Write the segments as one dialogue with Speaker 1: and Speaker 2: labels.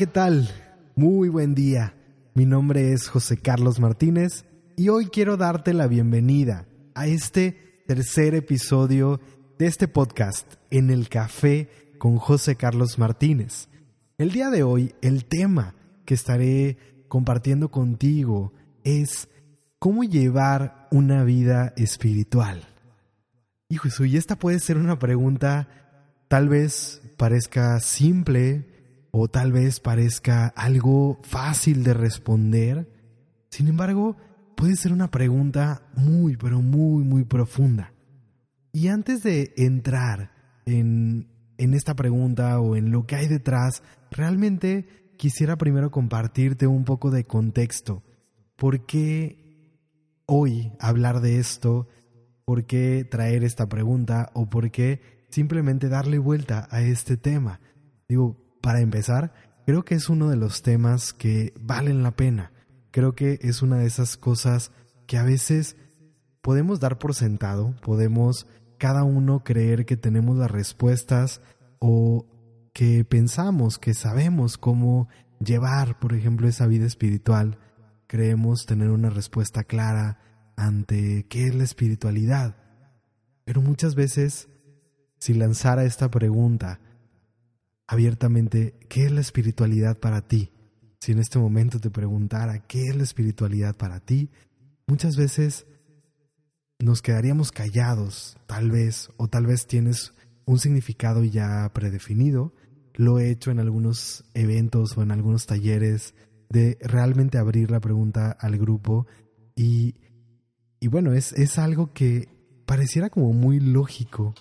Speaker 1: ¿qué tal? Muy buen día. Mi nombre es José Carlos Martínez y hoy quiero darte la bienvenida a este tercer episodio de este podcast en el café con José Carlos Martínez. El día de hoy el tema que estaré compartiendo contigo es cómo llevar una vida espiritual. Hijo, y esta puede ser una pregunta tal vez parezca simple, o tal vez parezca algo fácil de responder. Sin embargo, puede ser una pregunta muy, pero muy, muy profunda. Y antes de entrar en, en esta pregunta o en lo que hay detrás, realmente quisiera primero compartirte un poco de contexto. ¿Por qué hoy hablar de esto? ¿Por qué traer esta pregunta? ¿O por qué simplemente darle vuelta a este tema? Digo, para empezar, creo que es uno de los temas que valen la pena. Creo que es una de esas cosas que a veces podemos dar por sentado, podemos cada uno creer que tenemos las respuestas o que pensamos que sabemos cómo llevar, por ejemplo, esa vida espiritual. Creemos tener una respuesta clara ante qué es la espiritualidad. Pero muchas veces, si lanzara esta pregunta, abiertamente qué es la espiritualidad para ti. Si en este momento te preguntara qué es la espiritualidad para ti, muchas veces nos quedaríamos callados, tal vez, o tal vez tienes un significado ya predefinido. Lo he hecho en algunos eventos o en algunos talleres de realmente abrir la pregunta al grupo y, y bueno, es, es algo que pareciera como muy lógico,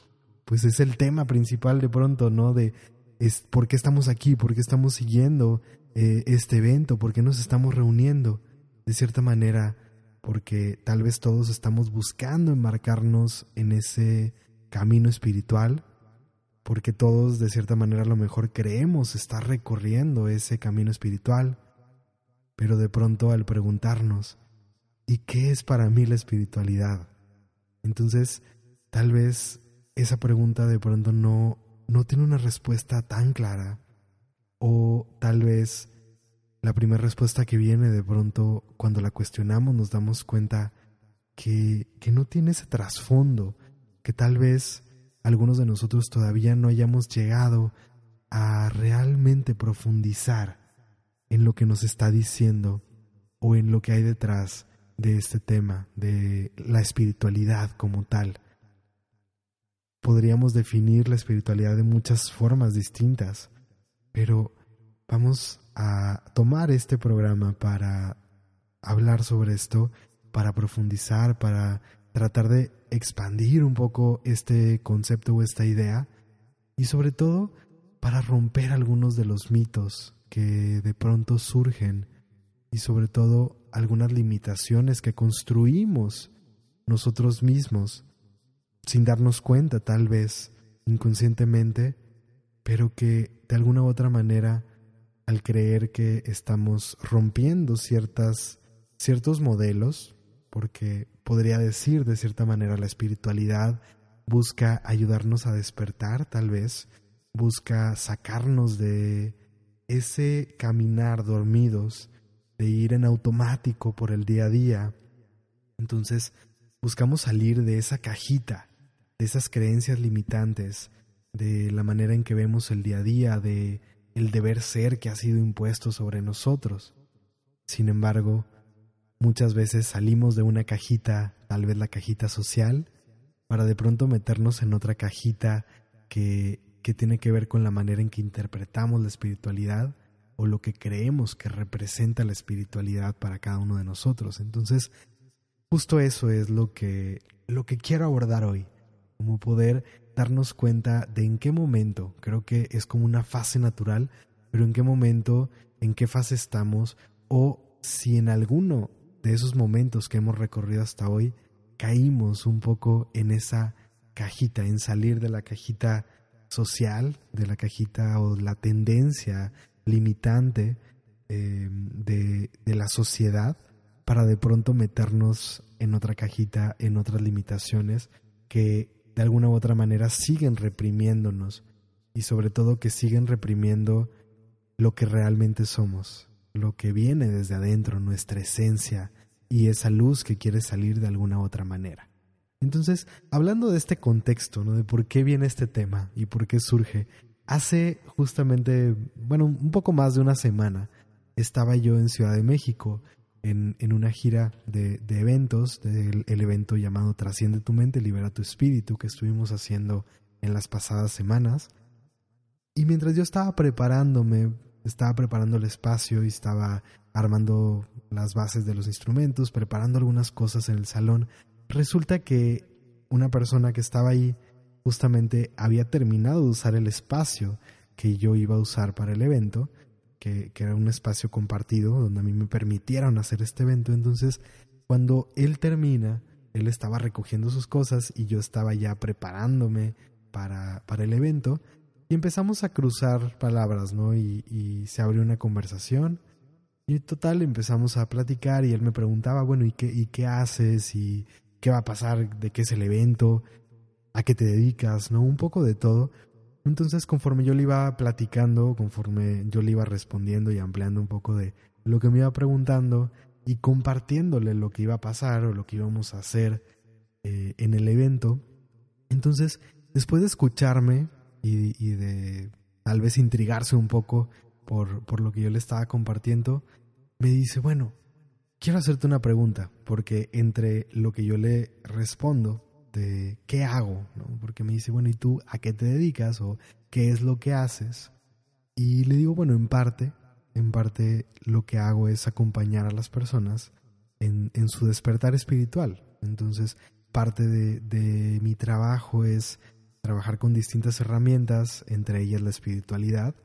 Speaker 1: pues es el tema principal de pronto, ¿no? De es por qué estamos aquí, por qué estamos siguiendo eh, este evento, por qué nos estamos reuniendo. De cierta manera, porque tal vez todos estamos buscando enmarcarnos en ese camino espiritual, porque todos de cierta manera a lo mejor creemos estar recorriendo ese camino espiritual, pero de pronto al preguntarnos, ¿y qué es para mí la espiritualidad? Entonces, tal vez esa pregunta de pronto no no tiene una respuesta tan clara o tal vez la primera respuesta que viene de pronto cuando la cuestionamos nos damos cuenta que, que no tiene ese trasfondo, que tal vez algunos de nosotros todavía no hayamos llegado a realmente profundizar en lo que nos está diciendo o en lo que hay detrás de este tema, de la espiritualidad como tal podríamos definir la espiritualidad de muchas formas distintas, pero vamos a tomar este programa para hablar sobre esto, para profundizar, para tratar de expandir un poco este concepto o esta idea y sobre todo para romper algunos de los mitos que de pronto surgen y sobre todo algunas limitaciones que construimos nosotros mismos sin darnos cuenta tal vez inconscientemente, pero que de alguna u otra manera, al creer que estamos rompiendo ciertas, ciertos modelos, porque podría decir de cierta manera la espiritualidad busca ayudarnos a despertar tal vez, busca sacarnos de ese caminar dormidos, de ir en automático por el día a día. Entonces buscamos salir de esa cajita de esas creencias limitantes, de la manera en que vemos el día a día, de el deber ser que ha sido impuesto sobre nosotros. Sin embargo, muchas veces salimos de una cajita, tal vez la cajita social, para de pronto meternos en otra cajita que, que tiene que ver con la manera en que interpretamos la espiritualidad o lo que creemos que representa la espiritualidad para cada uno de nosotros. Entonces, justo eso es lo que, lo que quiero abordar hoy como poder darnos cuenta de en qué momento, creo que es como una fase natural, pero en qué momento, en qué fase estamos, o si en alguno de esos momentos que hemos recorrido hasta hoy caímos un poco en esa cajita, en salir de la cajita social, de la cajita o la tendencia limitante em, de, de la sociedad, para de pronto meternos en otra cajita, en otras limitaciones que de alguna u otra manera siguen reprimiéndonos y sobre todo que siguen reprimiendo lo que realmente somos, lo que viene desde adentro, nuestra esencia y esa luz que quiere salir de alguna otra manera. Entonces, hablando de este contexto, ¿no? de por qué viene este tema y por qué surge, hace justamente, bueno, un poco más de una semana, estaba yo en Ciudad de México en, en una gira de, de eventos, del el evento llamado Trasciende tu mente, libera tu espíritu, que estuvimos haciendo en las pasadas semanas. Y mientras yo estaba preparándome, estaba preparando el espacio y estaba armando las bases de los instrumentos, preparando algunas cosas en el salón, resulta que una persona que estaba ahí justamente había terminado de usar el espacio que yo iba a usar para el evento, que, que, era un espacio compartido donde a mí me permitieron hacer este evento. Entonces, cuando él termina, él estaba recogiendo sus cosas y yo estaba ya preparándome para, para el evento y empezamos a cruzar palabras, ¿no? Y, y se abrió una conversación y total empezamos a platicar y él me preguntaba, bueno, ¿y qué, y qué haces? ¿Y qué va a pasar? ¿De qué es el evento? ¿A qué te dedicas? ¿No? Un poco de todo. Entonces, conforme yo le iba platicando, conforme yo le iba respondiendo y ampliando un poco de lo que me iba preguntando y compartiéndole lo que iba a pasar o lo que íbamos a hacer eh, en el evento, entonces después de escucharme y, de tal vez intrigarse un poco por, por lo que yo le estaba compartiendo, me dice, bueno, quiero hacerte una pregunta, porque entre lo que yo le respondo de qué hago, ¿no? porque me dice, bueno, ¿y tú a qué te dedicas o qué es lo que haces? Y le digo, bueno, en parte, en parte lo que hago es acompañar a las personas en, en su despertar espiritual. Entonces, parte de, de mi trabajo es trabajar con distintas herramientas, entre ellas la espiritualidad,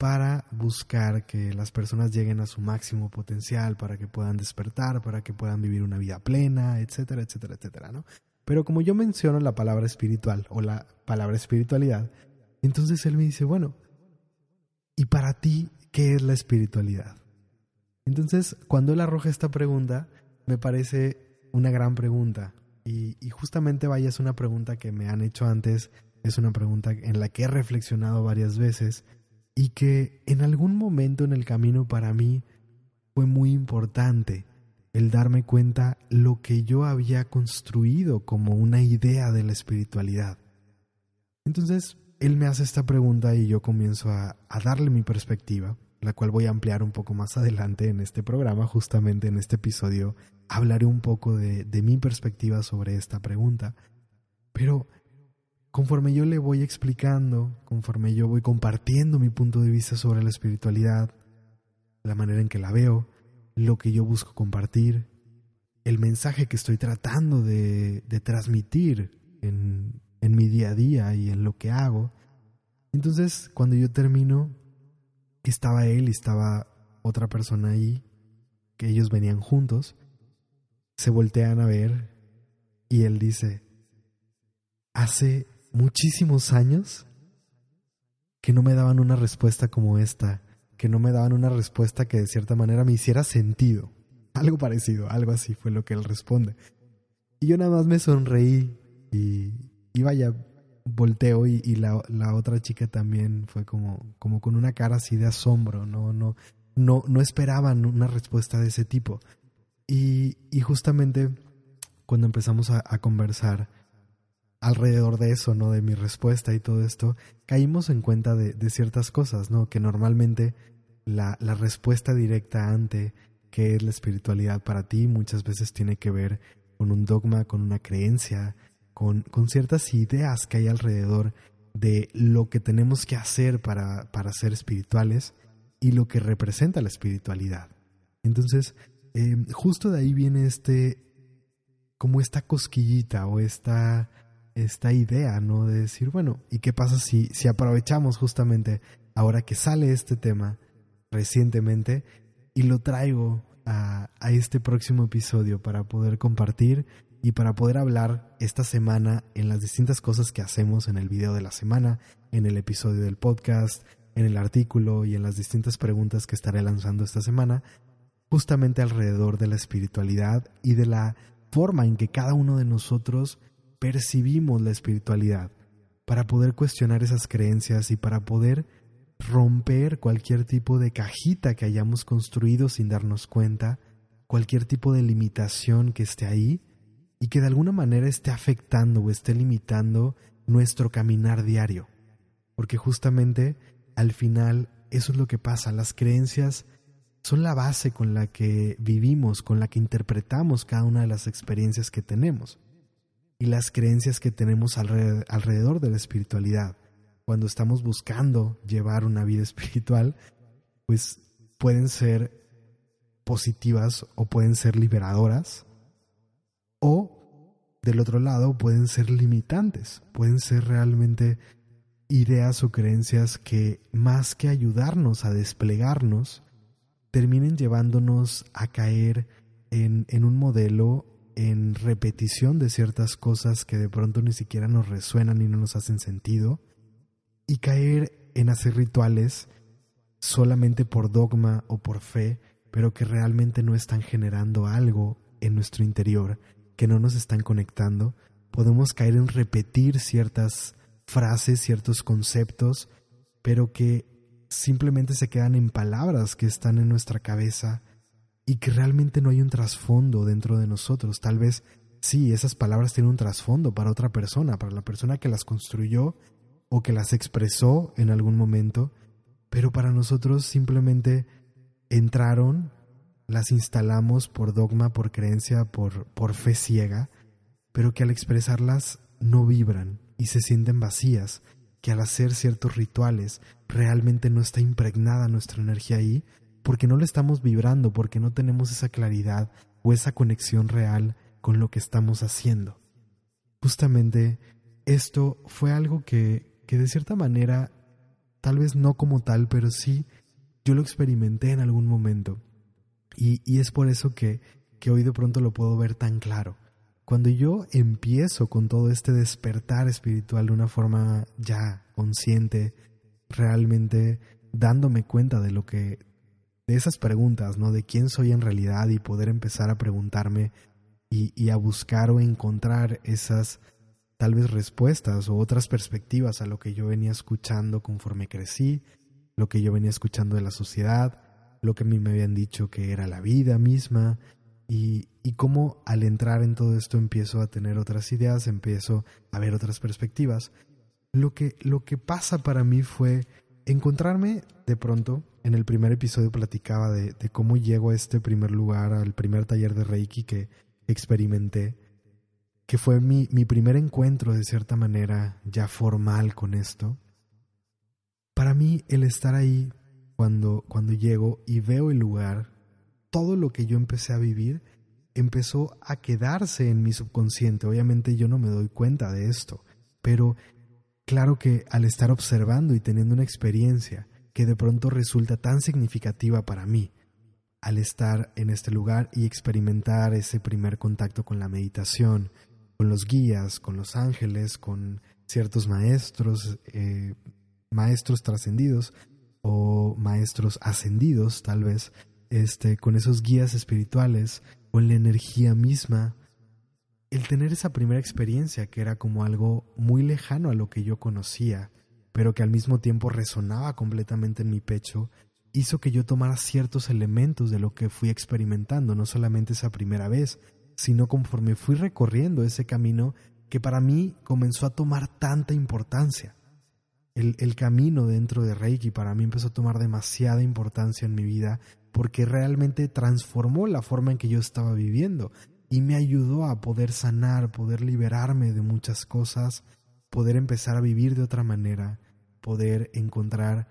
Speaker 1: para buscar que las personas lleguen a su máximo potencial, para que puedan despertar, para que puedan vivir una vida plena, etcétera, etcétera, etcétera, ¿no? Pero como yo menciono la palabra espiritual o la palabra espiritualidad, entonces él me dice, bueno, ¿y para ti qué es la espiritualidad? Entonces, cuando él arroja esta pregunta, me parece una gran pregunta, y, justamente vaya, es una pregunta que me han hecho antes, es una pregunta en la que he reflexionado varias veces y que en algún momento en el camino para mí fue muy importante el darme cuenta lo que yo había construido como una idea de la espiritualidad. Entonces, él me hace esta pregunta y yo comienzo a, a darle mi perspectiva, la cual voy a ampliar un poco más adelante en este programa, justamente en este episodio hablaré un poco de, mi perspectiva sobre esta pregunta. Pero conforme yo le voy explicando, conforme yo voy compartiendo mi punto de vista sobre la espiritualidad, la manera en que la veo, lo que yo busco compartir, el mensaje que estoy tratando de, transmitir en, en mi día a día y en lo que hago, entonces cuando yo termino, estaba él y estaba otra persona ahí, que ellos venían juntos, se voltean a ver y él dice, hace muchísimos años que no me daban una respuesta como esta, que no me daban una respuesta que de cierta manera me hiciera sentido. Algo parecido, algo así fue lo que él responde. Y yo nada más me sonreí y, y vaya, volteo y, la, la, otra chica también fue como, como con una cara así de asombro, no, no, no, no esperaban una respuesta de ese tipo. Y, justamente cuando empezamos a, conversar alrededor de eso, ¿no? De mi respuesta y todo esto, caímos en cuenta de, ciertas cosas, ¿no? Que normalmente la, respuesta directa ante qué es la espiritualidad para ti muchas veces tiene que ver con un dogma, con una creencia, con, ciertas ideas que hay alrededor de lo que tenemos que hacer para, para ser espirituales y lo que representa la espiritualidad. Entonces, eh, justo de ahí viene este, como esta cosquillita o esta, esta idea, ¿no? De decir, bueno, ¿y qué pasa si, si aprovechamos justamente ahora que sale este tema recientemente y lo traigo a, a este próximo episodio para poder compartir y para poder hablar esta semana en las distintas cosas que hacemos en el video de la semana, en el episodio del podcast, en el artículo y en las distintas preguntas que estaré lanzando esta semana, justamente alrededor de la espiritualidad y de la forma en que cada uno de nosotros percibimos la espiritualidad, para poder cuestionar esas creencias y para poder romper cualquier tipo de cajita que hayamos construido sin darnos cuenta, cualquier tipo de limitación que esté ahí y que de alguna manera esté afectando o esté limitando nuestro caminar diario. Porque justamente al final eso es lo que pasa, las creencias son la base con la que vivimos, con la que interpretamos cada una de las experiencias que tenemos y las creencias que tenemos alrededor de la espiritualidad. Cuando estamos buscando llevar una vida espiritual, pues pueden ser positivas o pueden ser liberadoras o del otro lado pueden ser limitantes, pueden ser realmente ideas o creencias que más que ayudarnos a desplegarnos, terminen llevándonos a caer en, en un modelo, en repetición de ciertas cosas que de pronto ni siquiera nos resuenan y no nos hacen sentido, y caer en hacer rituales solamente por dogma o por fe, pero que realmente no están generando algo en nuestro interior, que no nos están conectando, podemos caer en repetir ciertas frases, ciertos conceptos, pero que simplemente se quedan en palabras que están en nuestra cabeza y que realmente no hay un trasfondo dentro de nosotros. Tal vez sí, esas palabras tienen un trasfondo para otra persona, para la persona que las construyó o que las expresó en algún momento, pero para nosotros simplemente entraron, las instalamos por dogma, por creencia, por, por fe ciega, pero que al expresarlas no vibran y se sienten vacías que al hacer ciertos rituales realmente no está impregnada nuestra energía ahí, porque no le estamos vibrando, porque no tenemos esa claridad o esa conexión real con lo que estamos haciendo. Justamente esto fue algo que, que de cierta manera, tal vez no como tal, pero sí yo lo experimenté en algún momento. Y, y es por eso que, que hoy de pronto lo puedo ver tan claro. Cuando yo empiezo con todo este despertar espiritual de una forma ya consciente, realmente dándome cuenta de lo que de esas preguntas, ¿no? De quién soy en realidad y poder empezar a preguntarme y, y, a buscar o encontrar esas tal vez respuestas o otras perspectivas a lo que yo venía escuchando conforme crecí, lo que yo venía escuchando de la sociedad, lo que a mí me habían dicho que era la vida misma, y, y cómo al entrar en todo esto empiezo a tener otras ideas, empiezo a ver otras perspectivas. Lo que, lo que pasa para mí fue encontrarme de pronto, en el primer episodio platicaba de, cómo llego a este primer lugar, al primer taller de Reiki que experimenté, que fue mi, mi primer encuentro de cierta manera ya formal con esto. Para mí el estar ahí cuando, cuando llego y veo el lugar, todo lo que yo empecé a vivir empezó a quedarse en mi subconsciente. Obviamente yo no me doy cuenta de esto, pero claro que al estar observando y teniendo una experiencia que de pronto resulta tan significativa para mí, al estar en este lugar y experimentar ese primer contacto con la meditación, con los guías, con los ángeles, con ciertos maestros, eh, maestros trascendidos o maestros ascendidos tal vez, este, con esos guías espirituales, con la energía misma, el tener esa primera experiencia que era como algo muy lejano a lo que yo conocía, pero que al mismo tiempo resonaba completamente en mi pecho, hizo que yo tomara ciertos elementos de lo que fui experimentando, no solamente esa primera vez, sino conforme fui recorriendo ese camino que para mí comenzó a tomar tanta importancia. El, el, camino dentro de Reiki para mí empezó a tomar demasiada importancia en mi vida porque realmente transformó la forma en que yo estaba viviendo y me ayudó a poder sanar, poder liberarme de muchas cosas, poder empezar a vivir de otra manera, poder encontrar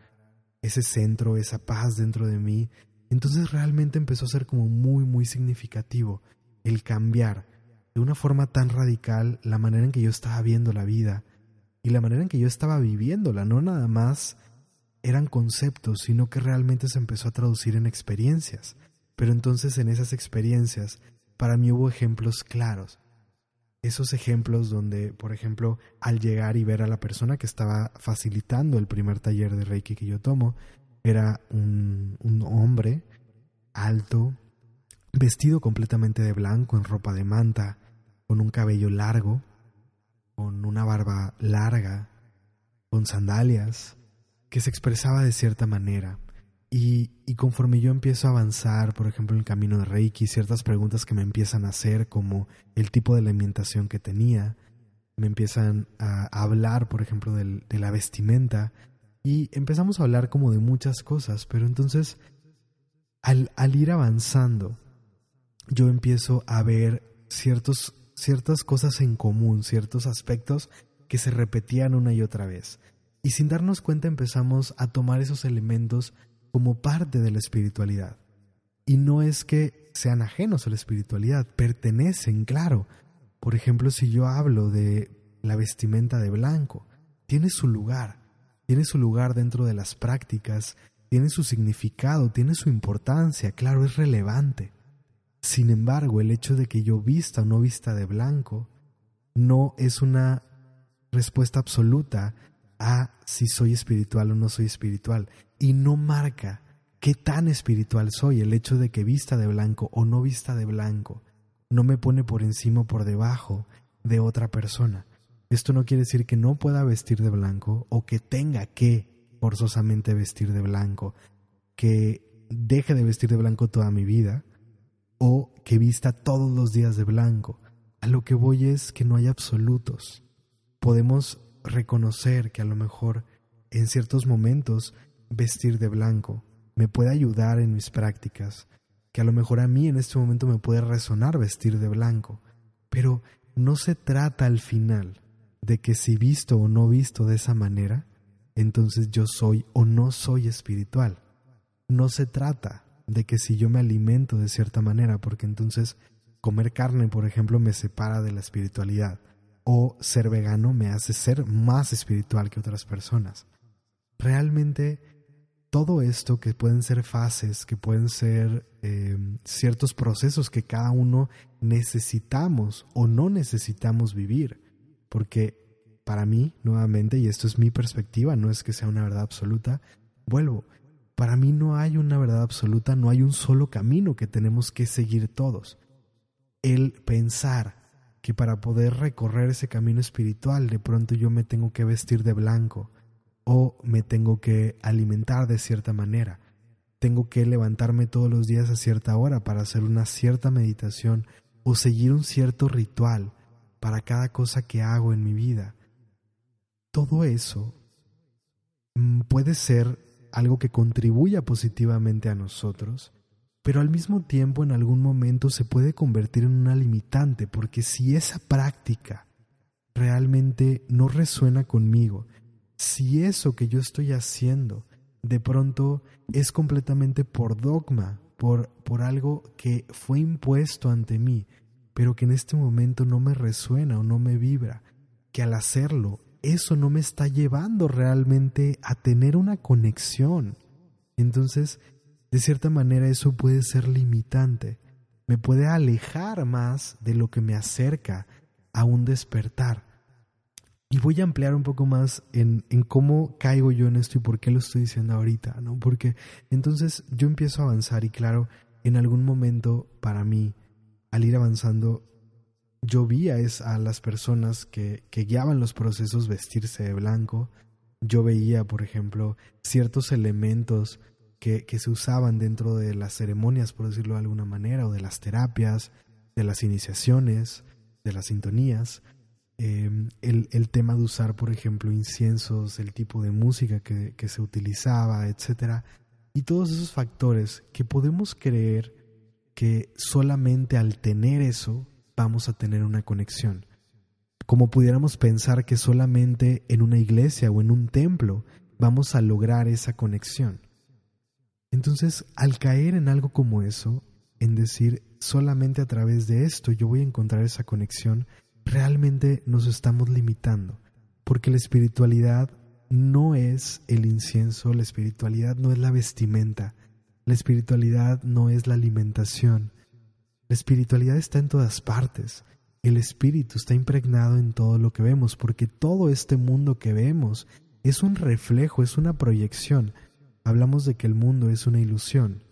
Speaker 1: ese centro, esa paz dentro de mí. Entonces realmente empezó a ser como muy, muy significativo el cambiar de una forma tan radical la manera en que yo estaba viendo la vida y la manera en que yo estaba viviéndola, no nada más eran conceptos, sino que realmente se empezó a traducir en experiencias. Pero entonces en esas experiencias, para mí hubo ejemplos claros. Esos ejemplos donde, por ejemplo, al llegar y ver a la persona que estaba facilitando el primer taller de Reiki que yo tomo, era un, un hombre alto, vestido completamente de blanco, en ropa de manta, con un cabello largo, con una barba larga, con sandalias, que se expresaba de cierta manera. Y, y, conforme yo empiezo a avanzar, por ejemplo, en el camino de Reiki, ciertas preguntas que me empiezan a hacer, como el tipo de alimentación que tenía, me empiezan a, hablar, por ejemplo, de la vestimenta, y empezamos a hablar como de muchas cosas, pero entonces, al, al ir avanzando, yo empiezo a ver ciertos, ciertas cosas en común, ciertos aspectos que se repetían una y otra vez. Y sin darnos cuenta empezamos a tomar esos elementos como parte de la espiritualidad. Y no es que sean ajenos a la espiritualidad, pertenecen, claro. Por ejemplo, si yo hablo de la vestimenta de blanco, tiene su lugar, tiene su lugar dentro de las prácticas, tiene su significado, tiene su importancia, claro, es relevante. Sin embargo, el hecho de que yo vista o no vista de blanco no es una respuesta absoluta a si soy espiritual o no soy espiritual y no marca qué tan espiritual soy el hecho de que vista de blanco o no vista de blanco no me pone por encima o por debajo de otra persona. Esto no quiere decir que no pueda vestir de blanco o que tenga que forzosamente vestir de blanco, que deje de vestir de blanco toda mi vida o que vista todos los días de blanco. A lo que voy es que no hay absolutos. Podemos reconocer que a lo mejor en ciertos momentos vestir de blanco me puede ayudar en mis prácticas, que a lo mejor a mí en este momento me puede resonar vestir de blanco, pero no se trata al final de que si visto o no visto de esa manera, entonces yo soy o no soy espiritual. No se trata de que si yo me alimento de cierta manera, porque entonces comer carne, por ejemplo, me separa de la espiritualidad, o ser vegano me hace ser más espiritual que otras personas. Realmente todo esto que pueden ser fases, que pueden ser em, ciertos procesos que cada uno necesitamos o no necesitamos vivir, porque para mí, nuevamente, y esto es mi perspectiva, no es que sea una verdad absoluta, vuelvo, para mí no hay una verdad absoluta, no hay un solo camino que tenemos que seguir todos. El pensar que para poder recorrer ese camino espiritual de pronto yo me tengo que vestir de blanco o me tengo que alimentar de cierta manera, tengo que levantarme todos los días a cierta hora para hacer una cierta meditación o seguir un cierto ritual para cada cosa que hago en mi vida. Todo eso mm, puede ser algo que contribuya positivamente a nosotros, pero al mismo tiempo en algún momento se puede convertir en una limitante, porque si esa práctica realmente no resuena conmigo, si eso que yo estoy haciendo de pronto es completamente por dogma, por, por algo que fue impuesto ante mí, pero que en este momento no me resuena o no me vibra, que al hacerlo eso no me está llevando realmente a tener una conexión. Entonces, de cierta manera eso puede ser limitante, me puede alejar más de lo que me acerca a un despertar. Y voy a ampliar un poco más en, en, cómo caigo yo en esto y por qué lo estoy diciendo ahorita, ¿no? Porque entonces yo empiezo a avanzar y claro, en algún momento para mí, al ir avanzando, yo vi a, a las personas que, que guiaban los procesos vestirse de blanco. Yo veía, por ejemplo, ciertos elementos que, se usaban dentro de las ceremonias, por decirlo de alguna manera, o de las terapias, de las iniciaciones, de las sintonías. Em, el, el, tema de usar, por ejemplo, inciensos, el tipo de música que, que se utilizaba, etc. Y todos esos factores que podemos creer que solamente al tener eso vamos a tener una conexión. Como pudiéramos pensar que solamente en una iglesia o en un templo vamos a lograr esa conexión. Entonces, al caer en algo como eso, en decir solamente a través de esto yo voy a encontrar esa conexión, realmente nos estamos limitando, porque la espiritualidad no es el incienso, la espiritualidad no es la vestimenta, la espiritualidad no es la alimentación, la espiritualidad está en todas partes. El espíritu está impregnado en todo lo que vemos, porque todo este mundo que vemos es un reflejo, es una proyección. Hablamos de que el mundo es una ilusión.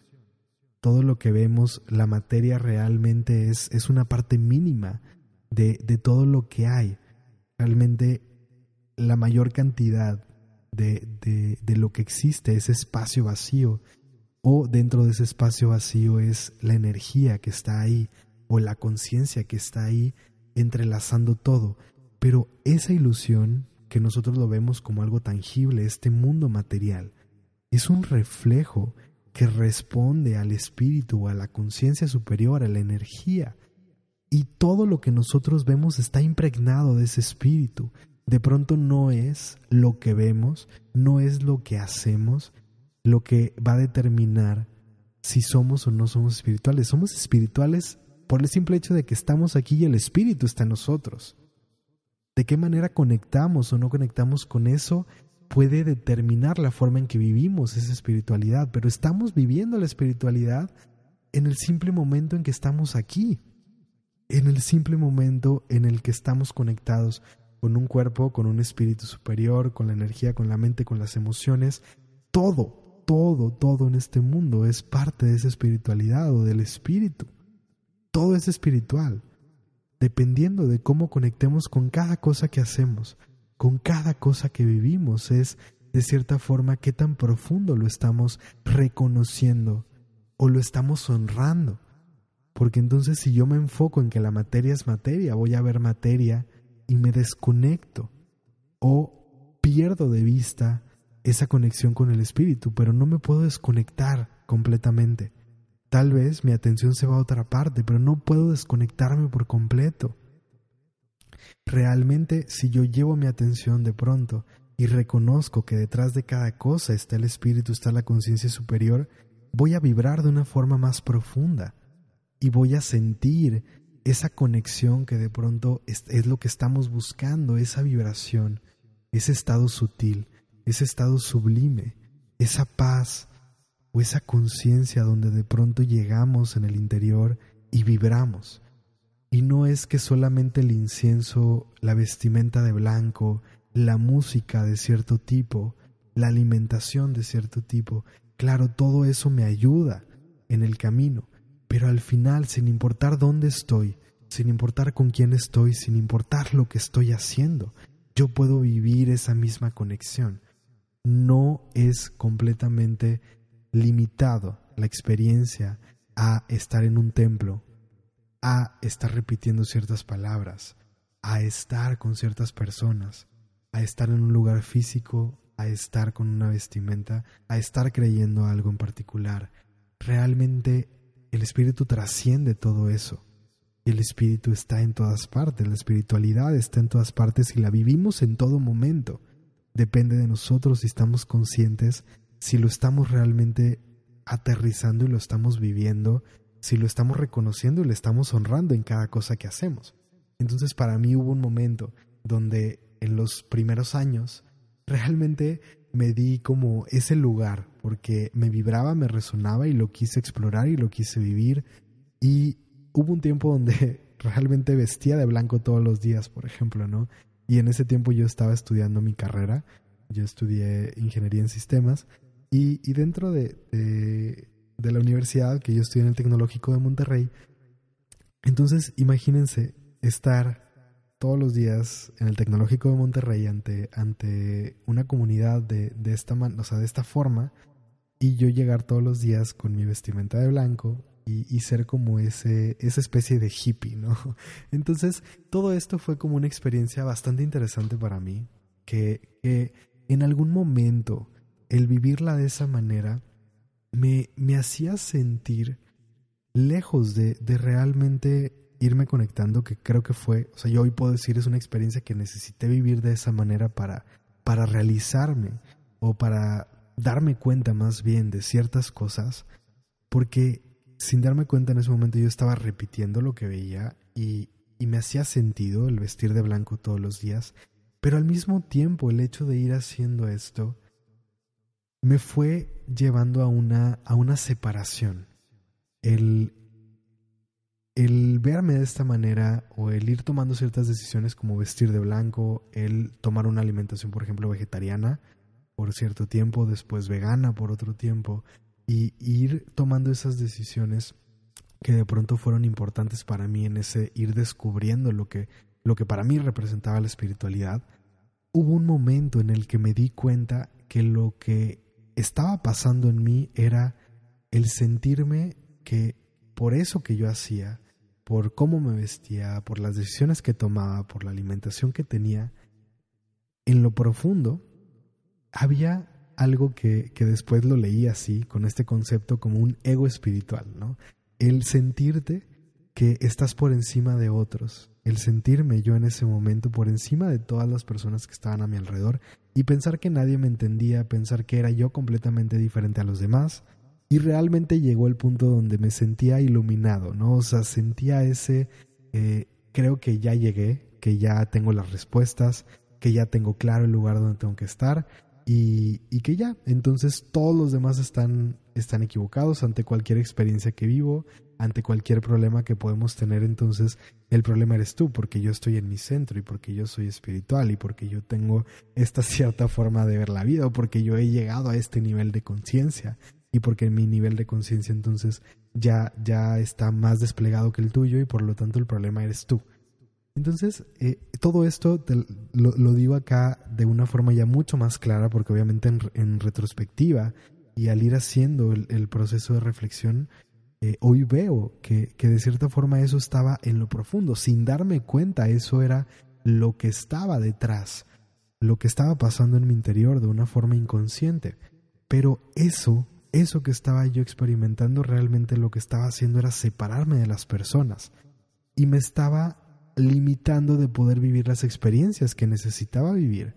Speaker 1: Todo lo que vemos, la materia realmente es, es una parte mínima de, de todo lo que hay. Realmente la mayor cantidad de, de, de lo que existe, ese espacio vacío, o dentro de ese espacio vacío es la energía que está ahí, o la conciencia que está ahí entrelazando todo. Pero esa ilusión que nosotros lo vemos como algo tangible, este mundo material, es un reflejo que responde al espíritu, a la conciencia superior, a la energía. Y todo lo que nosotros vemos está impregnado de ese espíritu. De pronto no es lo que vemos, no es lo que hacemos, lo que va a determinar si somos o no somos espirituales. Somos espirituales por el simple hecho de que estamos aquí y el espíritu está en nosotros. De qué manera conectamos o no conectamos con eso puede determinar la forma en que vivimos esa espiritualidad, pero estamos viviendo la espiritualidad en el simple momento en que estamos aquí, en el simple momento en el que estamos conectados con un cuerpo, con un espíritu superior, con la energía, con la mente, con las emociones, todo, todo, todo en este mundo es parte de esa espiritualidad o del espíritu. Todo es espiritual, dependiendo de cómo conectemos con cada cosa que hacemos, con cada cosa que vivimos, es de cierta forma qué tan profundo lo estamos reconociendo o lo estamos honrando. Porque entonces si yo me enfoco en que la materia es materia, voy a ver materia y me desconecto o pierdo de vista esa conexión con el espíritu, pero no me puedo desconectar completamente. Tal vez mi atención se va a otra parte, pero no puedo desconectarme por completo. Realmente, si yo llevo mi atención de pronto y reconozco que detrás de cada cosa está el espíritu, está la conciencia superior, voy a vibrar de una forma más profunda y voy a sentir esa conexión que de pronto es, lo que estamos buscando, esa vibración, ese estado sutil, ese estado sublime, esa paz o esa conciencia donde de pronto llegamos en el interior y vibramos. Y no es que solamente el incienso, la vestimenta de blanco, la música de cierto tipo, la alimentación de cierto tipo, claro, todo eso me ayuda en el camino, pero al final, sin importar dónde estoy, sin importar con quién estoy, sin importar lo que estoy haciendo, yo puedo vivir esa misma conexión. No es completamente limitado la experiencia a estar en un templo, a estar repitiendo ciertas palabras, a estar con ciertas personas, a estar en un lugar físico, a estar con una vestimenta, a estar creyendo algo en particular. Realmente el espíritu trasciende todo eso. El espíritu está en todas partes, la espiritualidad está en todas partes y la vivimos en todo momento. Depende de nosotros si estamos conscientes, si lo estamos realmente aterrizando y lo estamos viviendo, si lo estamos reconociendo y lo estamos honrando en cada cosa que hacemos. Entonces para mí hubo un momento donde en los primeros años realmente me di como ese lugar porque me vibraba, me resonaba y lo quise explorar y lo quise vivir y hubo un tiempo donde realmente vestía de blanco todos los días, por ejemplo, ¿no? Y en ese tiempo yo estaba estudiando mi carrera, yo estudié ingeniería en sistemas y, dentro de, de la universidad que yo estudié en el Tecnológico de Monterrey. Entonces, imagínense estar todos los días en el Tecnológico de Monterrey ante, ante una comunidad de, de esta o sea, de esta forma y yo llegar todos los días con mi vestimenta de blanco y, y, ser como ese, esa especie de hippie, ¿no? Entonces, todo esto fue como una experiencia bastante interesante para mí, que, que en algún momento el vivirla de esa manera me, me hacía sentir lejos de, de realmente irme conectando, que creo que fue, o sea, yo hoy puedo decir es una experiencia que necesité vivir de esa manera para, para realizarme o para darme cuenta más bien de ciertas cosas, porque sin darme cuenta en ese momento yo estaba repitiendo lo que veía y, y me hacía sentido el vestir de blanco todos los días, pero al mismo tiempo el hecho de ir haciendo esto me fue llevando a una, a una separación. El, el verme de esta manera o el ir tomando ciertas decisiones como vestir de blanco, el tomar una alimentación, por ejemplo, vegetariana por cierto tiempo, después vegana por otro tiempo, y ir tomando esas decisiones que de pronto fueron importantes para mí en ese ir descubriendo lo que, lo que para mí representaba la espiritualidad, hubo un momento en el que me di cuenta que lo que estaba pasando en mí era el sentirme que por eso que yo hacía, por cómo me vestía, por las decisiones que tomaba, por la alimentación que tenía, en lo profundo había algo que, que después lo leí así, con este concepto como un ego espiritual, ¿no? El sentirte que estás por encima de otros, el sentirme yo en ese momento por encima de todas las personas que estaban a mi alrededor y pensar que nadie me entendía, pensar que era yo completamente diferente a los demás. Y realmente llegó el punto donde me sentía iluminado, ¿no? O sea, sentía ese, eh, creo que ya llegué, que ya tengo las respuestas, que ya tengo claro el lugar donde tengo que estar y, y que ya, entonces todos los demás están, están equivocados ante cualquier experiencia que vivo, ante cualquier problema que podemos tener, entonces el problema eres tú, porque yo estoy en mi centro y porque yo soy espiritual y porque yo tengo esta cierta forma de ver la vida o porque yo he llegado a este nivel de conciencia y porque mi nivel de conciencia entonces ya, ya está más desplegado que el tuyo y por lo tanto el problema eres tú. Entonces, eh, todo esto lo, digo acá de una forma ya mucho más clara, porque obviamente en, retrospectiva y al ir haciendo el proceso de reflexión, eh, hoy veo que, que de cierta forma eso estaba en lo profundo, sin darme cuenta, eso era lo que estaba detrás, lo que estaba pasando en mi interior de una forma inconsciente. Pero eso, eso que estaba yo experimentando, realmente lo que estaba haciendo era separarme de las personas. Y me estaba limitando de poder vivir las experiencias que necesitaba vivir,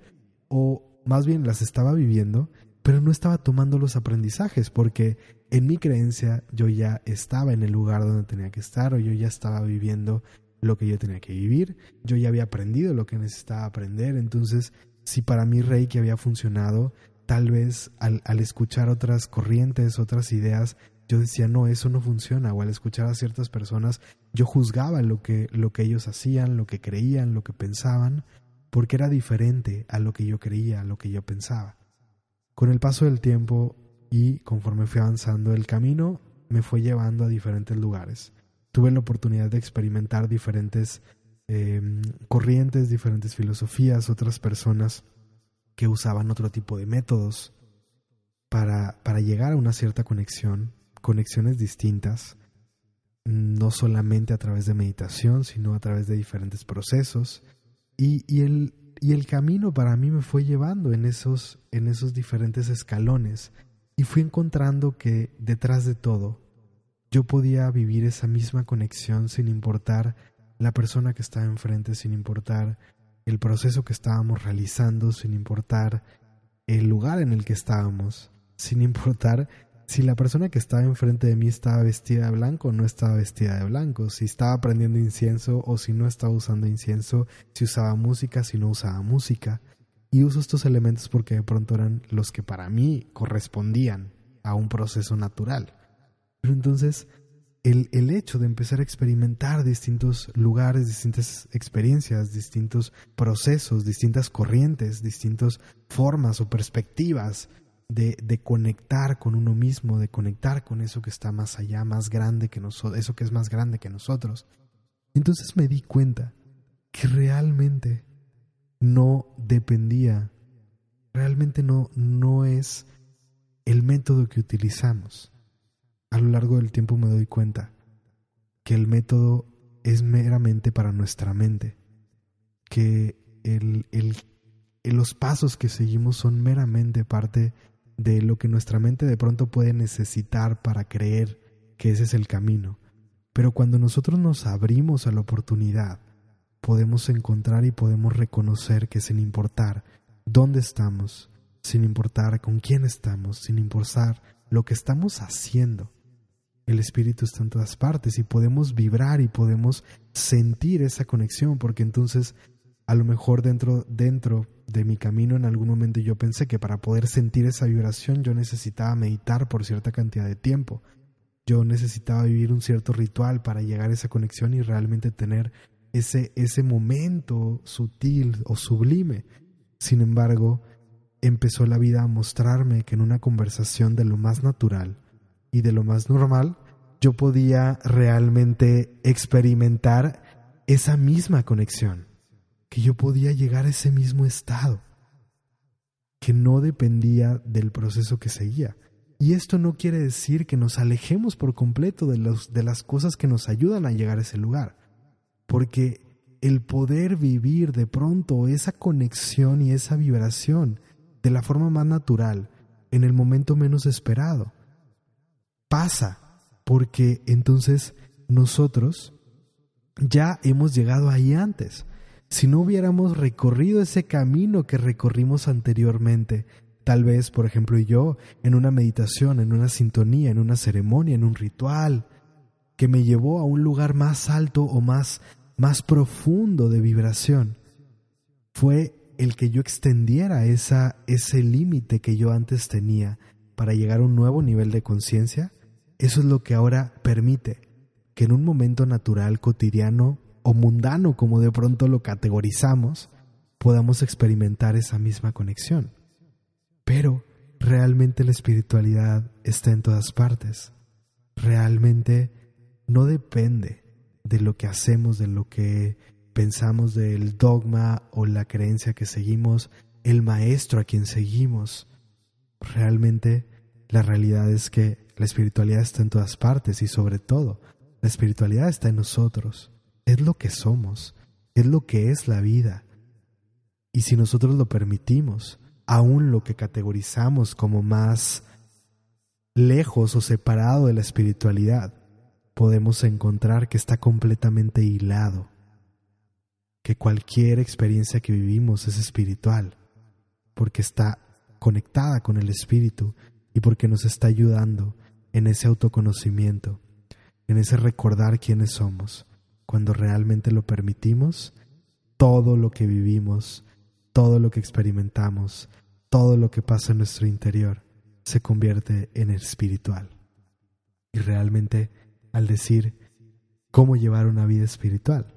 Speaker 1: o más bien las estaba viviendo, pero no estaba tomando los aprendizajes porque en mi creencia yo ya estaba en el lugar donde tenía que estar o yo ya estaba viviendo lo que yo tenía que vivir, yo ya había aprendido lo que necesitaba aprender, entonces si para mí Reiki había funcionado, tal vez al, al escuchar otras corrientes, otras ideas, yo decía, no, eso no funciona, o al escuchar a ciertas personas, yo juzgaba lo que, lo que ellos hacían, lo que creían, lo que pensaban, porque era diferente a lo que yo creía, a lo que yo pensaba. Con el paso del tiempo y conforme fui avanzando el camino, me fue llevando a diferentes lugares. Tuve la oportunidad de experimentar diferentes em, corrientes, diferentes filosofías, otras personas que usaban otro tipo de métodos para, para llegar a una cierta conexión, conexiones distintas, no solamente a través de meditación, sino a través de diferentes procesos. Y, y el, y el camino para mí me fue llevando en esos, en esos diferentes escalones y fui encontrando que detrás de todo yo podía vivir esa misma conexión sin importar la persona que estaba enfrente, sin importar el proceso que estábamos realizando, sin importar el lugar en el que estábamos, sin importar si la persona que estaba enfrente de mí estaba vestida de blanco o no estaba vestida de blanco, si estaba prendiendo incienso o si no estaba usando incienso, si usaba música, si no usaba música. Y uso estos elementos porque de pronto eran los que para mí correspondían a un proceso natural. Pero entonces, el, el hecho de empezar a experimentar distintos lugares, distintas experiencias, distintos procesos, distintas corrientes, distintas formas o perspectivas de, conectar con uno mismo, de conectar con eso que está más allá, más grande que nosotros, eso que es más grande que nosotros. Entonces me di cuenta que realmente no dependía, realmente no, no es el método que utilizamos. A lo largo del tiempo me doy cuenta que el método es meramente para nuestra mente, que el, el, los pasos que seguimos son meramente parte de lo que nuestra mente de pronto puede necesitar para creer que ese es el camino. Pero cuando nosotros nos abrimos a la oportunidad, podemos encontrar y podemos reconocer que sin importar dónde estamos, sin importar con quién estamos, sin importar lo que estamos haciendo, el Espíritu está en todas partes y podemos vibrar y podemos sentir esa conexión, porque entonces a lo mejor dentro, dentro de mi camino en algún momento yo pensé que para poder sentir esa vibración yo necesitaba meditar por cierta cantidad de tiempo. Yo necesitaba vivir un cierto ritual para llegar a esa conexión y realmente tener ese, ese momento sutil o sublime. Sin embargo, empezó la vida a mostrarme que en una conversación de lo más natural y de lo más normal, yo podía realmente experimentar esa misma conexión que yo podía llegar a ese mismo estado, que no dependía del proceso que seguía. Y esto no quiere decir que nos alejemos por completo de, los, de las cosas que nos ayudan a llegar a ese lugar, porque el poder vivir de pronto esa conexión y esa vibración de la forma más natural, en el momento menos esperado, pasa, porque entonces nosotros ya hemos llegado ahí antes. Si no hubiéramos recorrido ese camino que recorrimos anteriormente, tal vez, por ejemplo, yo, en una meditación, en una sintonía, en una ceremonia, en un ritual, que me llevó a un lugar más alto o más, más profundo de vibración, fue el que yo extendiera esa, ese límite que yo antes tenía para llegar a un nuevo nivel de conciencia, eso es lo que ahora permite que en un momento natural, cotidiano o mundano, como de pronto lo categorizamos, podamos experimentar esa misma conexión. Pero realmente la espiritualidad está en todas partes. Realmente no depende de lo que hacemos, de lo que pensamos, del dogma o la creencia que seguimos, el maestro a quien seguimos. Realmente la realidad es que la espiritualidad está en todas partes y sobre todo la espiritualidad está en nosotros, es lo que somos, es lo que es la vida. Y si nosotros lo permitimos, aún lo que categorizamos como más lejos o separado de la espiritualidad, podemos encontrar que está completamente hilado, que cualquier experiencia que vivimos es espiritual, porque está conectada con el espíritu y porque nos está ayudando en ese autoconocimiento en ese recordar quiénes somos. Cuando realmente lo permitimos, todo lo que vivimos, todo lo que experimentamos, todo lo que pasa en nuestro interior se convierte en espiritual. Y realmente al decir cómo llevar una vida espiritual,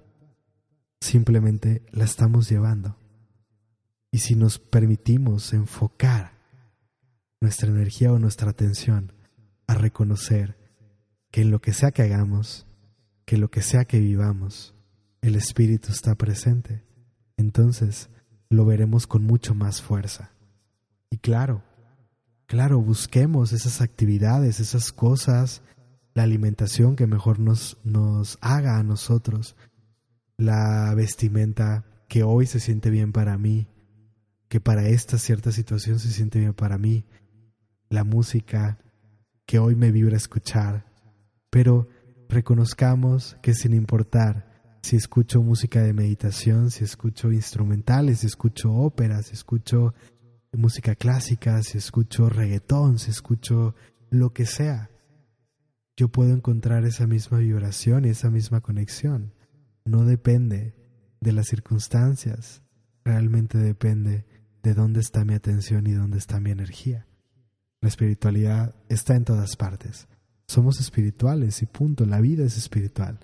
Speaker 1: simplemente la estamos llevando. Y si nos permitimos enfocar nuestra energía o nuestra atención a reconocer que en lo que sea que hagamos, que lo que sea que vivamos, el Espíritu está presente, entonces lo veremos con mucho más fuerza. Y claro, claro, busquemos esas actividades, esas cosas, la alimentación que mejor nos, nos haga a nosotros, la vestimenta que hoy se siente bien para mí, que para esta cierta situación se siente bien para mí, la música que hoy me vibra escuchar, pero reconozcamos que sin importar si escucho música de meditación, si escucho instrumentales, si escucho ópera, si escucho música clásica, si escucho reggaetón, si escucho lo que sea, yo puedo encontrar esa misma vibración y esa misma conexión. No depende de las circunstancias, realmente depende de dónde está mi atención y dónde está mi energía. La espiritualidad está en todas partes. Somos espirituales y punto, la vida es espiritual.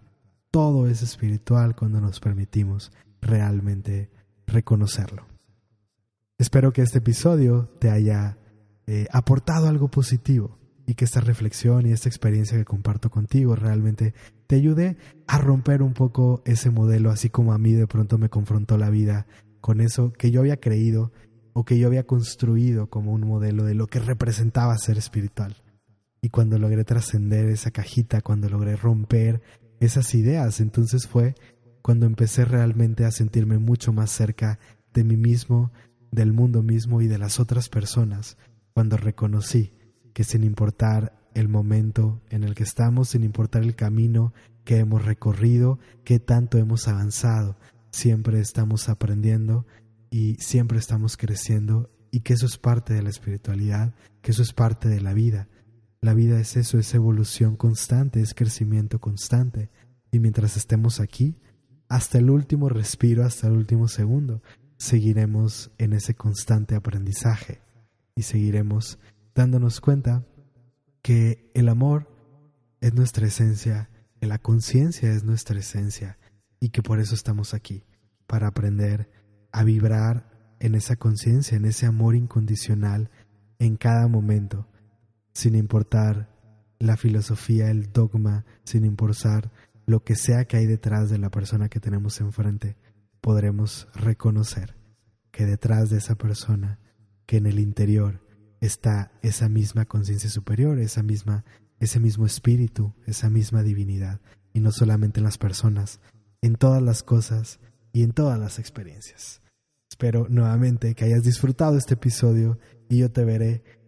Speaker 1: Todo es espiritual cuando nos permitimos realmente reconocerlo. Espero que este episodio te haya eh, aportado algo positivo y que esta reflexión y esta experiencia que comparto contigo realmente te ayude a romper un poco ese modelo, así como a mí de pronto me confrontó la vida con eso que yo había creído o que yo había construido como un modelo de lo que representaba ser espiritual. Y cuando logré trascender esa cajita, cuando logré romper esas ideas, entonces fue cuando empecé realmente a sentirme mucho más cerca de mí mismo, del mundo mismo y de las otras personas, cuando reconocí que sin importar el momento en el que estamos, sin importar el camino que hemos recorrido, qué tanto hemos avanzado, siempre estamos aprendiendo y siempre estamos creciendo y que eso es parte de la espiritualidad, que eso es parte de la vida la vida es eso, es evolución constante, es crecimiento constante. Y mientras estemos aquí, hasta el último respiro, hasta el último segundo, seguiremos en ese constante aprendizaje y seguiremos dándonos cuenta que el amor es nuestra esencia, que la conciencia es nuestra esencia y que por eso estamos aquí, para aprender a vibrar en esa conciencia, en ese amor incondicional en cada momento sin importar la filosofía, el dogma, sin importar lo que sea que hay detrás de la persona que tenemos enfrente. podremos reconocer que detrás de esa persona, que en el interior está esa misma conciencia superior, esa misma, ese mismo espíritu, esa misma divinidad, y no solamente en las personas, en todas las cosas y en todas las experiencias. Espero nuevamente que hayas disfrutado este episodio y yo te veré